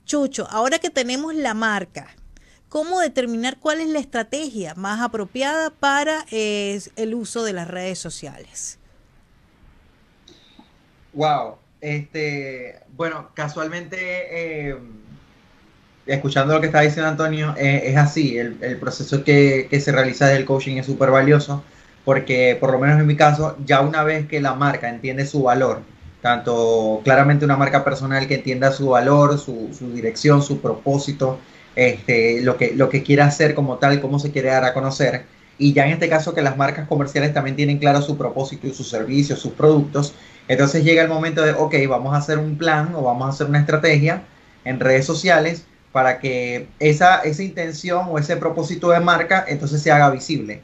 Chucho, ahora que tenemos la marca, ¿cómo determinar cuál es la estrategia más apropiada para eh, el uso de las redes sociales? Wow, este, bueno, casualmente, eh, escuchando lo que está diciendo Antonio, eh, es así, el, proceso que, que, se realiza del coaching es súper valioso, porque por lo menos en mi caso, ya una vez que la marca entiende su valor, tanto claramente una marca personal que entienda su valor, su, dirección, su propósito, este, lo, que, lo que quiere hacer como tal, cómo se quiere dar a conocer. Y ya en este caso que las marcas comerciales también tienen claro su propósito y sus servicios, sus productos. Entonces llega el momento de, ok, vamos a hacer un plan o vamos a hacer una estrategia en redes sociales para que esa, esa intención o ese propósito de marca entonces se haga visible.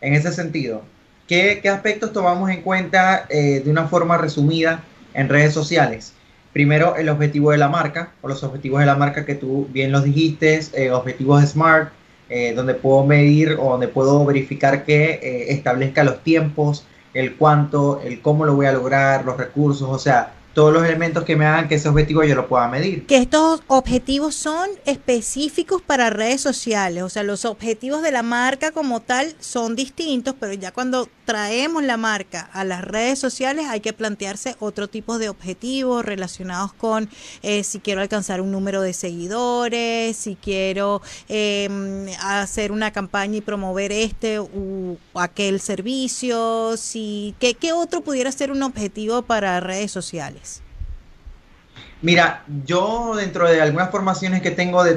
En ese sentido, ¿qué, qué aspectos tomamos en cuenta eh, de una forma resumida en redes sociales. Primero, el objetivo de la marca, o los objetivos de la marca que tú bien los dijiste, eh, objetivos SMART, eh, donde puedo medir o donde puedo verificar que eh, establezca los tiempos, el cuánto, el cómo lo voy a lograr, los recursos, o sea, todos los elementos que me hagan que ese objetivo yo lo pueda medir. Que estos objetivos son específicos para redes sociales, o sea, los objetivos de la marca como tal son distintos, pero ya cuando traemos la marca a las redes sociales hay que plantearse otro tipo de objetivos relacionados con eh, si quiero alcanzar un número de seguidores, si quiero em, hacer una campaña y promover este u aquel servicio, si ¿qué, qué otro pudiera ser un objetivo para redes sociales. Mira, yo dentro de algunas formaciones que tengo de,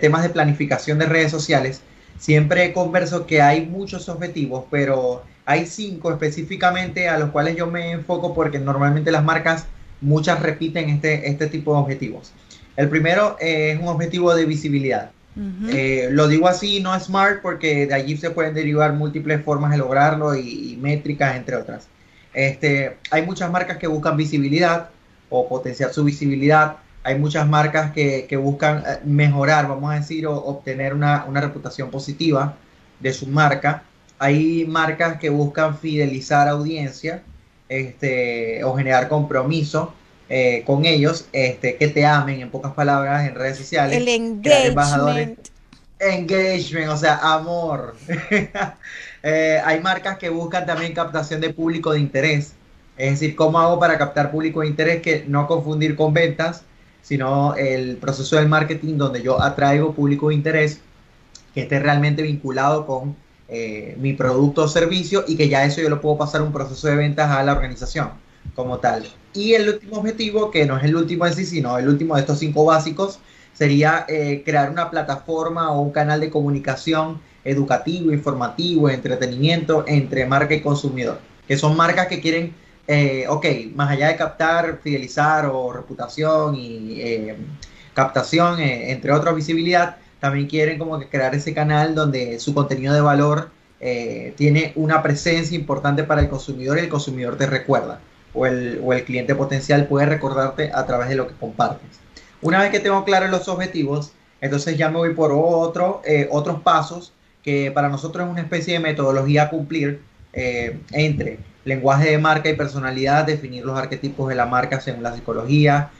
temas de planificación de redes sociales, siempre converso que hay muchos objetivos, pero hay cinco específicamente a los cuales yo me enfoco porque normalmente las marcas, muchas repiten este, este tipo de objetivos. El primero es un objetivo de visibilidad. Eh, lo digo así, no smart, porque de allí se pueden derivar múltiples formas de lograrlo y, y métricas, entre otras. Este, hay muchas marcas que buscan visibilidad, o potenciar su visibilidad. Hay muchas marcas que, buscan eh, mejorar, vamos a decir, o obtener una, reputación positiva de su marca. Hay marcas que buscan fidelizar audiencia este, o generar compromiso eh, con ellos, este, que te amen, en pocas palabras, en redes sociales. El engagement. Engagement, o sea, amor. Eh, hay marcas que buscan también captación de público de interés. Es decir, ¿cómo hago para captar público de interés? Que no confundir con ventas, sino el proceso del marketing donde yo atraigo público de interés que esté realmente vinculado con eh, mi producto o servicio y que ya eso yo lo puedo pasar un proceso de ventas a la organización como tal. Y el último objetivo, que no es el último en sí, sino el último de estos cinco básicos, sería eh, crear una plataforma o un canal de comunicación educativo, informativo, entretenimiento entre marca y consumidor, que son marcas que quieren, eh, más allá de captar, fidelizar o reputación y captación, entre otras visibilidad, también quieren como que crear ese canal donde su contenido de valor eh, tiene una presencia importante para el consumidor y el consumidor te recuerda o el, o el cliente potencial puede recordarte a través de lo que compartes. Una vez que tengo claros los objetivos, entonces ya me voy por otro, eh, otros pasos que para nosotros es una especie de metodología a cumplir eh, entre lenguaje de marca y personalidad, definir los arquetipos de la marca según la psicología,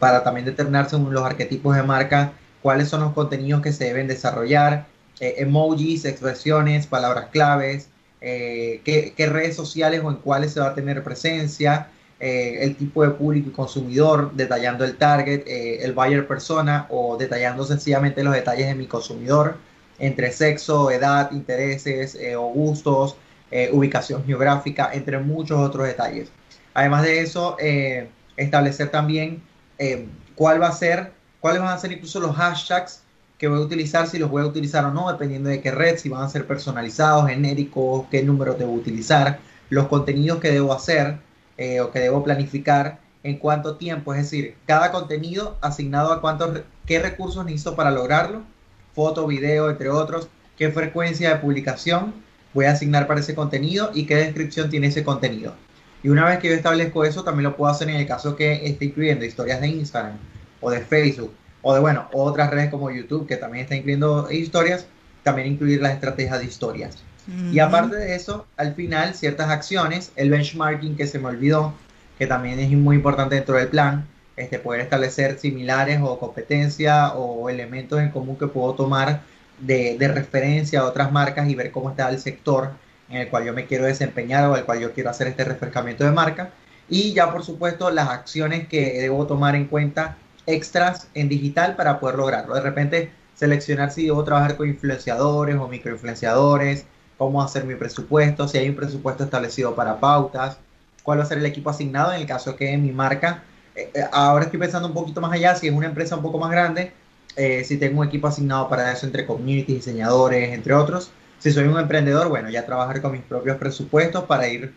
para también determinar según los arquetipos de marca cuáles son los contenidos que se deben desarrollar, eh, emojis, expresiones, palabras claves, eh, qué, redes sociales o en cuáles se va a tener presencia, eh, el tipo de público y consumidor, detallando el target, el buyer persona o detallando sencillamente los detalles de mi consumidor entre sexo, edad, intereses o gustos, ubicación geográfica, entre muchos otros detalles. Además de eso, establecer también cuál va a ser cuáles van a ser incluso los hashtags que voy a utilizar, si los voy a utilizar o no, dependiendo de qué red, si van a ser personalizados, genéricos, qué número debo utilizar, los contenidos que debo hacer eh, o que debo planificar, en cuánto tiempo, es decir, cada contenido asignado a cuántos, qué recursos necesito para lograrlo, foto, video, entre otros, qué frecuencia de publicación voy a asignar para ese contenido y qué descripción tiene ese contenido. Y una vez que yo establezco eso, también lo puedo hacer en el caso que esté incluyendo historias de Instagram, o de Facebook o de, bueno, otras redes como YouTube que también está incluyendo historias, también incluir las estrategias de historias. Y aparte de eso, al final, ciertas acciones, el benchmarking que se me olvidó, que también es muy importante dentro del plan, este, poder establecer similares o competencia o elementos en común que puedo tomar de, de, referencia a otras marcas y ver cómo está el sector en el cual yo me quiero desempeñar o el cual yo quiero hacer este refrescamiento de marca. Y ya, por supuesto, las acciones que debo tomar en cuenta extras en digital para poder lograrlo. De repente seleccionar si debo trabajar con influenciadores o microinfluenciadores, cómo hacer mi presupuesto, si hay un presupuesto establecido para pautas, cuál va a ser el equipo asignado en el caso que mi marca, eh, eh, ahora estoy pensando un poquito más allá, si es una empresa un poco más grande, eh, si tengo un equipo asignado para eso entre community, diseñadores, entre otros. Si soy un emprendedor, bueno, ya trabajar con mis propios presupuestos para ir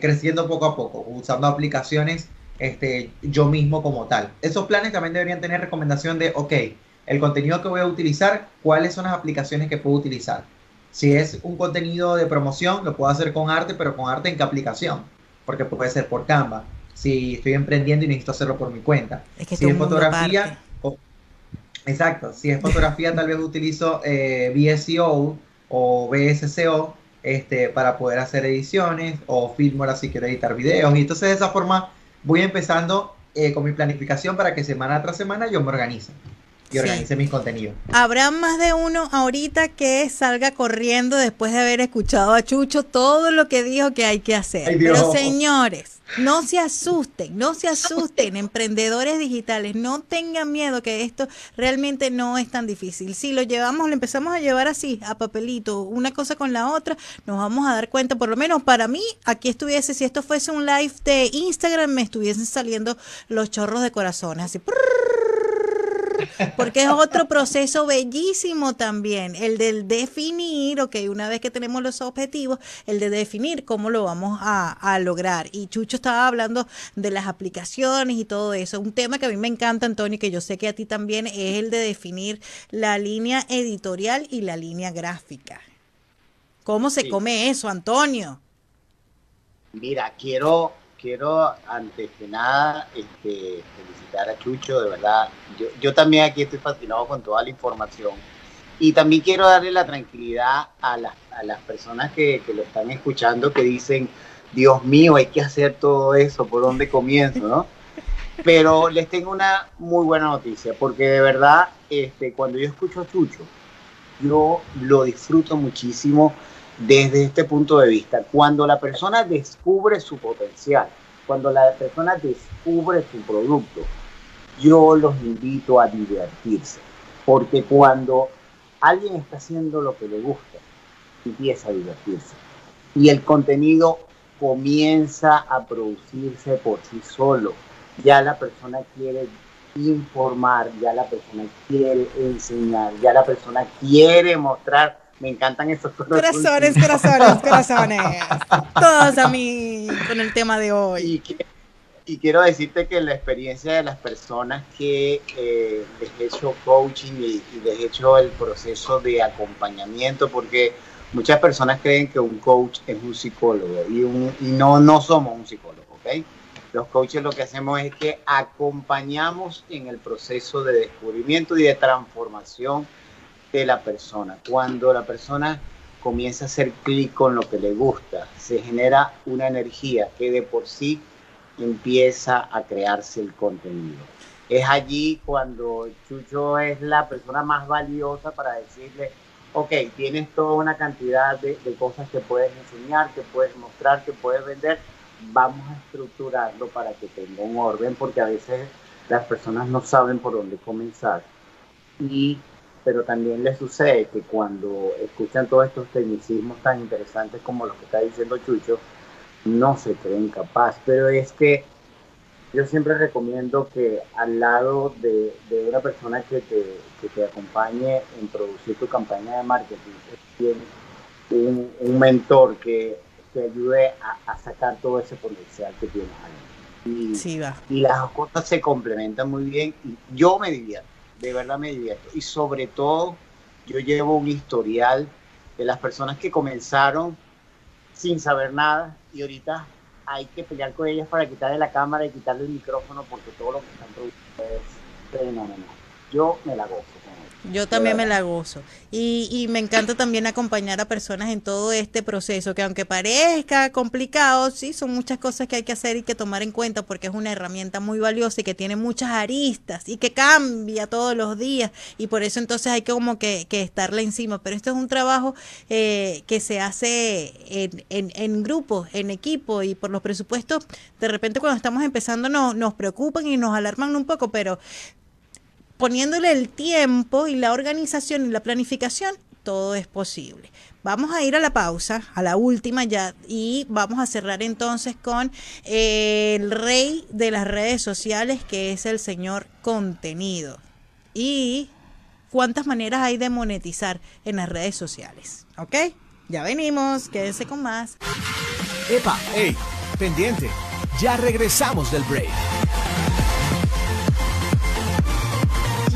creciendo poco a poco, usando aplicaciones este, yo mismo como tal. Esos planes también deberían tener recomendación de, ok, el contenido que voy a utilizar, cuáles son las aplicaciones que puedo utilizar. Si es un contenido de promoción, lo puedo hacer con arte, pero con arte en qué aplicación, porque puede ser por Canva. Si estoy emprendiendo y necesito hacerlo por mi cuenta. si es fotografía, exacto. Si es fotografía, tal vez utilizo eh, VSCO o BSCO este, para poder hacer ediciones o Filmora si quiero editar videos. Y entonces de esa forma voy empezando eh, con mi planificación para que semana tras semana yo me organice y organice mis contenidos. Habrá más de uno ahorita que salga corriendo después de haber escuchado a Chucho todo lo que dijo que hay que hacer. Pero señores, no se asusten, no se asusten, emprendedores digitales, no tengan miedo que esto realmente no es tan difícil. Si lo llevamos, lo empezamos a llevar así, a papelito, una cosa con la otra, nos vamos a dar cuenta, por lo menos para mí, aquí estuviese, si esto fuese un live de Instagram, me estuviesen saliendo los chorros de corazones, así porque es otro proceso bellísimo también, el del definir, ok, una vez que tenemos los objetivos, el de definir cómo lo vamos a, lograr. Y Chucho estaba hablando de las aplicaciones y todo eso. Un tema que a mí me encanta, Antonio, que yo sé que a ti también, es el de definir la línea editorial y la línea gráfica. ¿Cómo se come eso, Antonio? Mira, quiero, quiero antes que nada este, felicitar a Chucho, de verdad. Yo, yo también aquí estoy fascinado con toda la información Y también quiero darle la tranquilidad a las, a las personas que, que, lo están escuchando que dicen, Dios mío, hay que hacer todo eso, ¿por dónde comienzo? ¿no? Pero les tengo una muy buena noticia, porque de verdad, este, cuando yo escucho a Chucho, yo lo disfruto muchísimo desde este punto de vista. Cuando la persona descubre su potencial, cuando la persona descubre su producto, yo los invito a divertirse, porque cuando alguien está haciendo lo que le gusta, empieza a divertirse. Y el contenido comienza a producirse por sí solo. Ya la persona quiere informar, ya la persona quiere enseñar, ya la persona quiere mostrar. Me encantan esos corazones. Corazones, corazones, Todos a mí con el tema de hoy. Y, quiero decirte que la experiencia de las personas que eh, les he hecho coaching y, y les he hecho el proceso de acompañamiento, porque muchas personas creen que un coach es un psicólogo y, un, y no, no somos un psicólogo, ¿ok? Los coaches lo que hacemos es que acompañamos en el proceso de descubrimiento y de transformación de la persona. Cuando la persona comienza a hacer clic con lo que le gusta, se genera una energía que de por sí empieza a crearse el contenido. Es allí cuando Chucho es la persona más valiosa para decirle, ok, tienes toda una cantidad de, de cosas que puedes enseñar, que puedes mostrar, que puedes vender, vamos a estructurarlo para que tenga un orden, porque a veces las personas no saben por dónde comenzar. Y, pero también les sucede que cuando escuchan todos estos tecnicismos tan interesantes como los que está diciendo Chucho, no se creen capaz. Pero es que yo siempre recomiendo que al lado de, de una persona que te, que te, acompañe en producir tu campaña de marketing, un, un mentor que te ayude a, a, sacar todo ese potencial que tienes ahí. Y, sí, va. y las cosas se complementan muy bien y yo me divierto, de verdad me divierto. Y sobre todo, yo llevo un historial de las personas que comenzaron sin saber nada y ahorita hay que pelear con ellas para quitarle la cámara y quitarle el micrófono porque todo lo que están produciendo es fenomenal. Yo me la gozo. Yo también me la gozo. Y, y, me encanta también acompañar a personas en todo este proceso, que aunque parezca complicado, sí, son muchas cosas que hay que hacer y que tomar en cuenta porque es una herramienta muy valiosa y que tiene muchas aristas y que cambia todos los días. Y por eso entonces hay que como que, que estarle encima. Pero esto es un trabajo eh, que se hace en, en, en grupo, en equipo y por los presupuestos, de repente cuando estamos empezando nos, nos preocupan y nos alarman un poco, pero poniéndole el tiempo y la organización y la planificación, todo es posible. Vamos a ir a la pausa, a la última ya, y vamos a cerrar entonces con eh, el rey de las redes sociales, que es el señor contenido. Y cuántas maneras hay de monetizar en las redes sociales. ¿Ok? Ya venimos, quédense con más. Epa, hey, pendiente. Ya regresamos del break.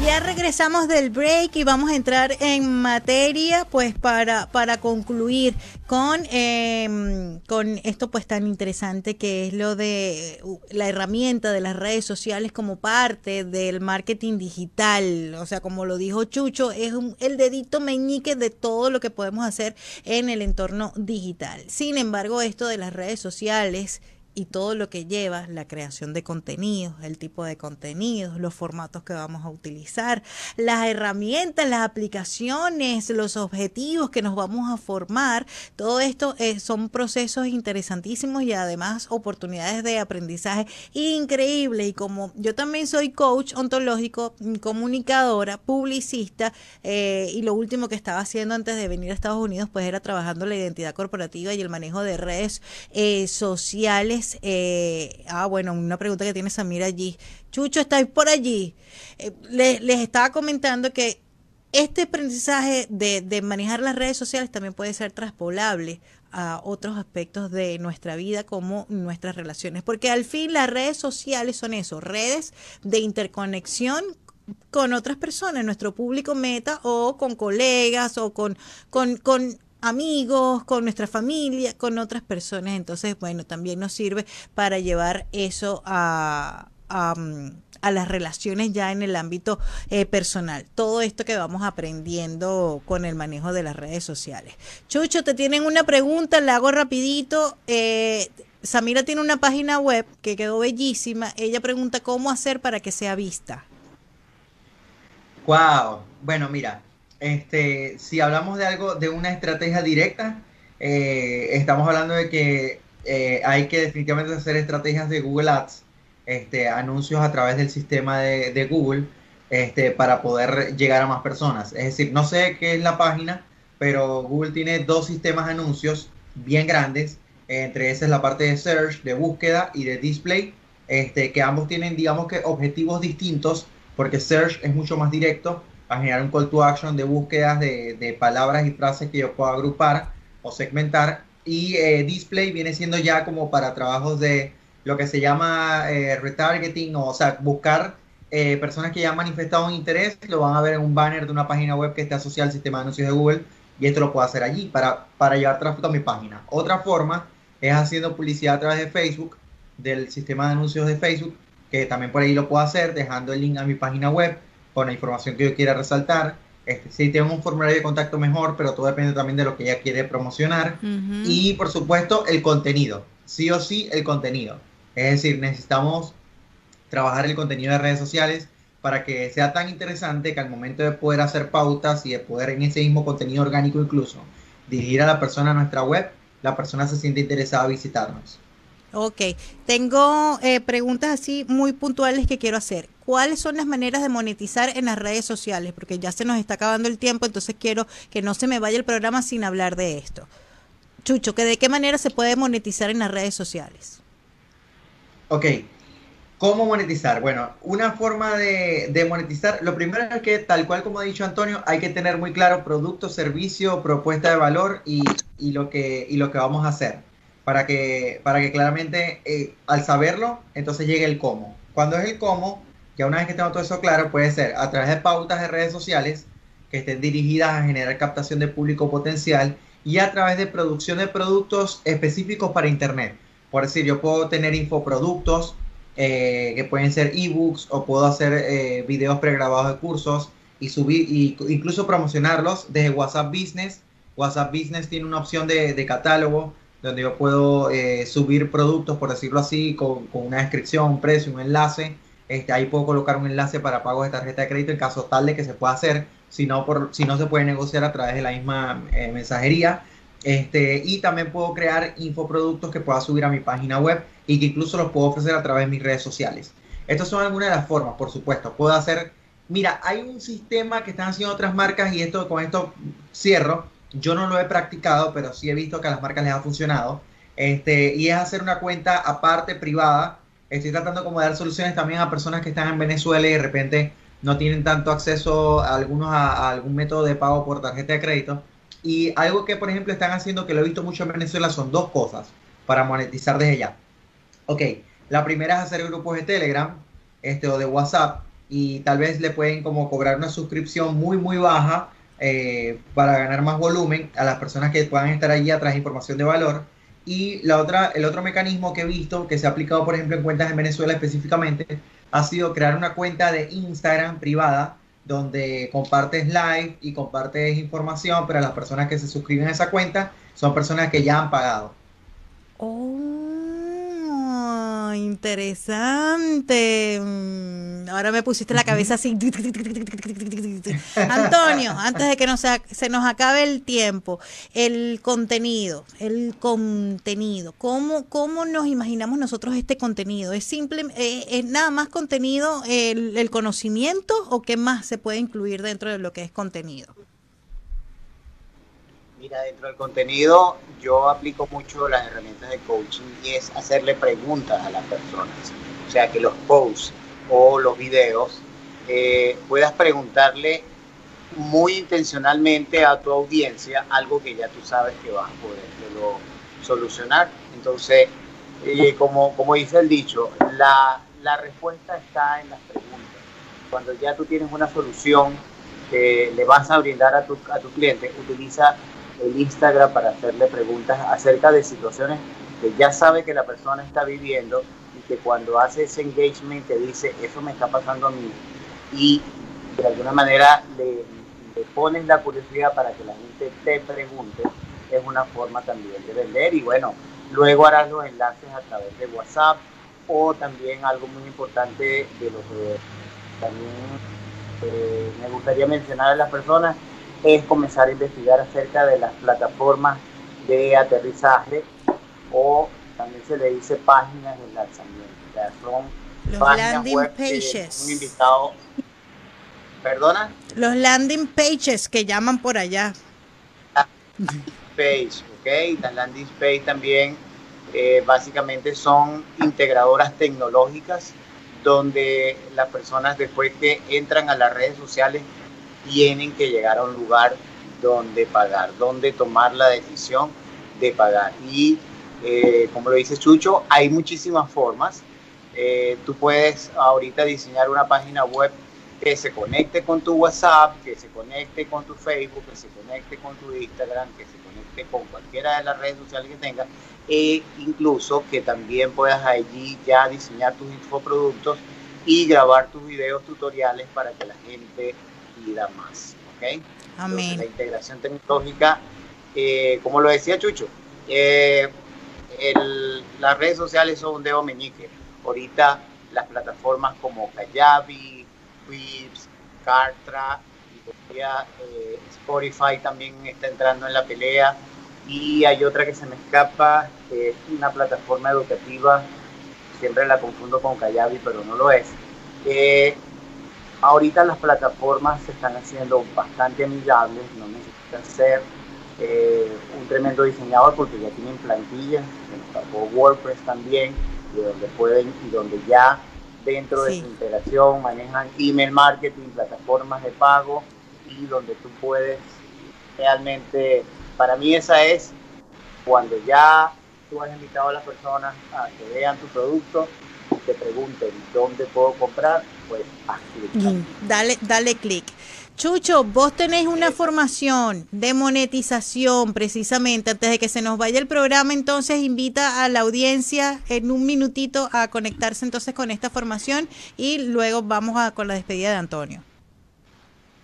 Ya regresamos del break y vamos a entrar en materia, pues para, para concluir con, eh, con esto pues tan interesante que es lo de la herramienta de las redes sociales como parte del marketing digital. O sea, como lo dijo Chucho, es un, el dedito meñique de todo lo que podemos hacer en el entorno digital. Sin embargo, esto de las redes sociales y todo lo que lleva la creación de contenidos, el tipo de contenidos, los formatos que vamos a utilizar, las herramientas, las aplicaciones, los objetivos que nos vamos a formar, todo esto eh, son procesos interesantísimos y además oportunidades de aprendizaje increíbles. Y como yo también soy coach ontológico, comunicadora, publicista, eh, y lo último que estaba haciendo antes de venir a Estados Unidos, pues era trabajando la identidad corporativa y el manejo de redes eh, sociales eh, ah, bueno, una pregunta que tiene Samira allí. Chucho, ¿estáis por allí? Eh, les, estaba comentando que este aprendizaje de, de, manejar las redes sociales también puede ser traspolable a otros aspectos de nuestra vida como nuestras relaciones, porque al fin las redes sociales son eso, redes de interconexión con otras personas, nuestro público meta o con colegas o con, con, con amigos, con nuestra familia, con otras personas. Entonces, bueno, también nos sirve para llevar eso a, a, a las relaciones ya en el ámbito eh, personal. Todo esto que vamos aprendiendo con el manejo de las redes sociales. Chucho, te tienen una pregunta, la hago rapidito. Eh, Samira tiene una página web que quedó bellísima. Ella pregunta cómo hacer para que sea vista. Wow. Bueno, mira, este, si hablamos de algo, de una estrategia directa, eh, estamos hablando de que eh, hay que definitivamente hacer estrategias de Google Ads, este, anuncios a través del sistema de, Google, este, para poder llegar a más personas. Es decir, no sé qué es la página, pero Google tiene dos sistemas de anuncios bien grandes. Entre esas es la parte de search, de búsqueda y de display, este, que ambos tienen, digamos que, objetivos distintos, porque search es mucho más directo a generar un call to action de búsquedas de, de palabras y frases que yo puedo agrupar o segmentar y eh, display viene siendo ya como para trabajos de lo que se llama eh, retargeting, o, sea, buscar eh, personas que ya han manifestado un interés, lo van a ver en un banner de una página web que esté asociada al sistema de anuncios de Google y esto lo puedo hacer allí para, para llevar tráfico a mi página. Otra forma es haciendo publicidad a través de Facebook, del sistema de anuncios de Facebook, que también por ahí lo puedo hacer, dejando el link a mi página web con la información que yo quiera resaltar este, sí, tengo un formulario de contacto mejor, pero todo depende también de lo que ella quiere promocionar. Y por supuesto, el contenido. Sí o sí, el contenido. Es decir, necesitamos trabajar el contenido de redes sociales para que sea tan interesante que al momento de poder hacer pautas y de poder en ese mismo contenido orgánico incluso dirigir a la persona a nuestra web, la persona se siente interesada a visitarnos. Ok, tengo eh, preguntas así muy puntuales que quiero hacer. ¿Cuáles son las maneras de monetizar en las redes sociales? Porque ya se nos está acabando el tiempo, entonces quiero que no se me vaya el programa sin hablar de esto. Chucho, ¿que ¿de qué manera se puede monetizar en las redes sociales? Ok, ¿cómo monetizar? Bueno, una forma de, monetizar, lo primero es que, tal cual como ha dicho Antonio, hay que tener muy claro producto, servicio, propuesta de valor y, lo, que, y lo que vamos a hacer para que, para que claramente eh, al saberlo, entonces llegue el cómo. Cuando es el cómo, ya una vez que tengo todo eso claro, puede ser a través de pautas de redes sociales que estén dirigidas a generar captación de público potencial y a través de producción de productos específicos para Internet. Por decir, yo puedo tener infoproductos eh, que pueden ser ebooks o puedo hacer eh, videos pregrabados de cursos y subir y incluso promocionarlos desde WhatsApp Business. WhatsApp Business tiene una opción de, de catálogo donde yo puedo eh, subir productos, por decirlo así, con, una descripción, un precio, un enlace. Este, ahí puedo colocar un enlace para pagos de tarjeta de crédito en caso tal de que se pueda hacer, si no, por, si no se puede negociar a través de la misma eh, mensajería. Este, y también puedo crear infoproductos que pueda subir a mi página web y que incluso los puedo ofrecer a través de mis redes sociales. Estas son algunas de las formas, por supuesto. Puedo hacer, mira, hay un sistema que están haciendo otras marcas y esto con esto cierro, yo no lo he practicado, pero sí he visto que a las marcas les ha funcionado. Este, y es hacer una cuenta aparte privada. Estoy tratando como de dar soluciones también a personas que están en Venezuela y de repente no tienen tanto acceso a algunos a, algún método de pago por tarjeta de crédito. Y algo que, por ejemplo, están haciendo, que lo he visto mucho en Venezuela, son dos cosas para monetizar desde ya. Ok, la primera es hacer grupos de Telegram este, o de WhatsApp y tal vez le pueden como cobrar una suscripción muy, muy baja eh, para ganar más volumen a las personas que puedan estar allí atrás información de valor. Y la otra, el otro mecanismo que he visto que se ha aplicado, por ejemplo, en cuentas en Venezuela específicamente, ha sido crear una cuenta de Instagram privada donde compartes live y compartes información, pero las personas que se suscriben a esa cuenta son personas que ya han pagado. Oh, interesante. Mm, ahora me pusiste la cabeza así. Antonio, antes de que no se, se nos acabe el tiempo, el contenido, el contenido, ¿cómo, cómo nos imaginamos nosotros este contenido? ¿Es simple, eh, es nada más contenido, el, el conocimiento o qué más se puede incluir dentro de lo que es contenido? Mira, dentro del contenido yo aplico mucho las herramientas de coaching y es hacerle preguntas a las personas. O sea, que los posts o los videos eh, puedas preguntarle muy intencionalmente a tu audiencia algo que ya tú sabes que vas a poder solucionar. Entonces, eh, como, como dice el dicho, la, la respuesta está en las preguntas. Cuando ya tú tienes una solución que le vas a brindar a tu, a tu cliente, utiliza el Instagram para hacerle preguntas acerca de situaciones que ya sabe que la persona está viviendo y que cuando hace ese engagement te dice, eso me está pasando a mí, y de alguna manera le, le pones la curiosidad para que la gente te pregunte, es una forma también de vender y bueno, luego harás los enlaces a través de WhatsApp o también algo muy importante de lo que también eh, me gustaría mencionar a las personas es comenzar a investigar acerca de las plataformas de aterrizaje o también se le dice páginas de lanzamiento. O sea, son Los páginas landing web pages. un invitado. ¿Perdona? Los landing pages que llaman por allá. Page, ¿ok? Las landing page también eh, básicamente son integradoras tecnológicas donde las personas después que entran a las redes sociales tienen que llegar a un lugar donde pagar, donde tomar la decisión de pagar. Y eh, como lo dice Chucho, hay muchísimas formas. Eh, tú puedes ahorita diseñar una página web que se conecte con tu WhatsApp, que se conecte con tu Facebook, que se conecte con tu Instagram, que se conecte con cualquiera de las redes sociales que tengas, e incluso que también puedas allí ya diseñar tus infoproductos y grabar tus videos tutoriales para que la gente más. ¿ok? Amén. Entonces, la integración tecnológica, eh, como lo decía Chucho, eh, el- las redes sociales son un dedo meñique. Ahorita las plataformas como Kayabi, Quips, Cartra, y eh, Spotify también está entrando en la pelea. Y hay otra que se me escapa, que es una plataforma educativa, siempre la confundo con Kayabi, pero no lo es. Eh, ahorita las plataformas se están haciendo bastante amigables, no necesitan ser eh, un tremendo diseñador porque ya tienen plantillas, se nos sacó WordPress también, y donde pueden y donde ya dentro de su integración manejan email marketing, plataformas de pago y donde tú puedes realmente, para mí esa es cuando ya tú has invitado a las personas a que vean tu producto y te pregunten dónde puedo comprar, pues Dale, dale clic. Chucho, vos tenés una formación de monetización precisamente antes de que se nos vaya el programa, entonces invita a la audiencia en un minutito a conectarse entonces con esta formación y luego vamos a con la despedida de Antonio.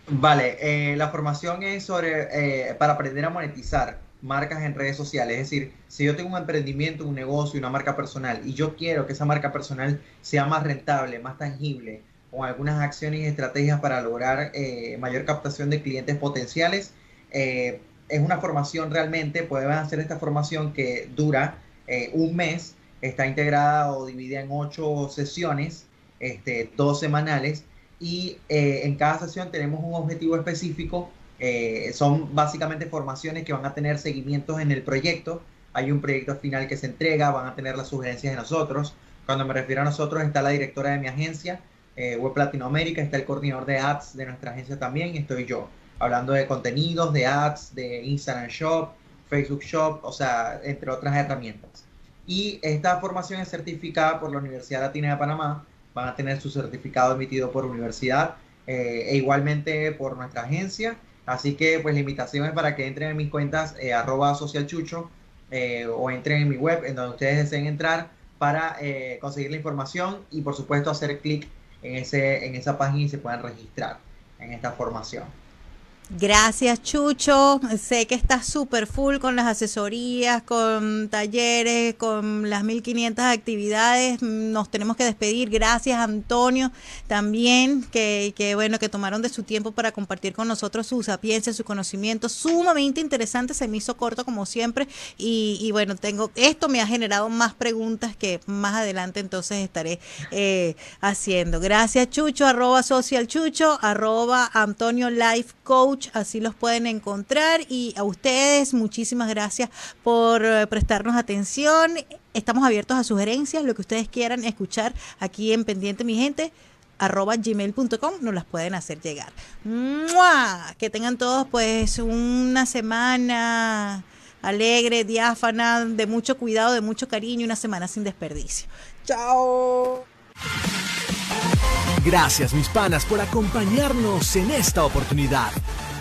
Vale, eh, la formación es sobre eh, para aprender a monetizar marcas en redes sociales. Es decir, si yo tengo un emprendimiento, un negocio, una marca personal y yo quiero que esa marca personal sea más rentable, más tangible, con algunas acciones y estrategias para lograr eh, mayor captación de clientes potenciales, eh, es una formación realmente, pueden hacer esta formación que dura eh, un mes, está integrada o dividida en ocho sesiones, este, dos semanales y eh, en cada sesión tenemos un objetivo específico. eh, son básicamente formaciones que van a tener seguimientos en el proyecto. Hay un proyecto final que se entrega, van a tener las sugerencias de nosotros. Cuando me refiero a nosotros está la directora de mi agencia, eh, Web Latinoamérica, está el coordinador de ads de nuestra agencia también y estoy yo, hablando de contenidos, de ads, de Instagram Shop, Facebook Shop, o sea, entre otras herramientas. Y esta formación es certificada por la Universidad Latina de Panamá, van a tener su certificado emitido por universidad eh, e igualmente por nuestra agencia. Así que pues la invitación es para que entren en mis cuentas eh, arroba socialchucho eh, o entren en mi web en donde ustedes deseen entrar para eh, conseguir la información y por supuesto hacer clic en, ese, en esa página y se puedan registrar en esta formación. Gracias, Chucho. Sé que estás súper full con las asesorías, con talleres, con las 1500 actividades. Nos tenemos que despedir. Gracias, Antonio, también, que, bueno, que tomaron de su tiempo para compartir con nosotros su sapiencia, su conocimiento. Sumamente interesante, se me hizo corto como siempre. Y, bueno, tengo, esto me ha generado más preguntas que más adelante entonces estaré eh, haciendo. Gracias, Chucho, arroba social arroba Antonio Life Coach así los pueden encontrar. Y a ustedes, muchísimas gracias por eh, prestarnos atención. Estamos abiertos a sugerencias, lo que ustedes quieran escuchar aquí en Pendiente, mi gente arroba gmail.com nos las pueden hacer llegar. ¡Mua! Que tengan todos pues una semana alegre, diáfana, de mucho cuidado, de mucho cariño, una semana sin desperdicio. Chao. Gracias mis panas por acompañarnos en esta oportunidad.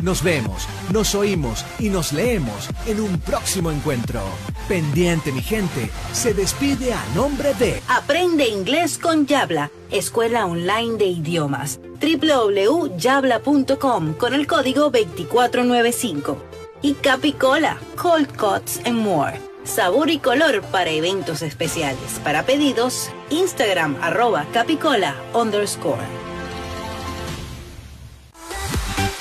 Nos vemos, nos oímos y nos leemos en un próximo encuentro. Pendiente mi gente, se despide a nombre de Aprende inglés con Yabla, escuela online de idiomas. www.yabla.com con el código 2495. Y Capicola, Cold Cuts and More. Sabor y color para eventos especiales. Para pedidos, Instagram arroba capicola underscore.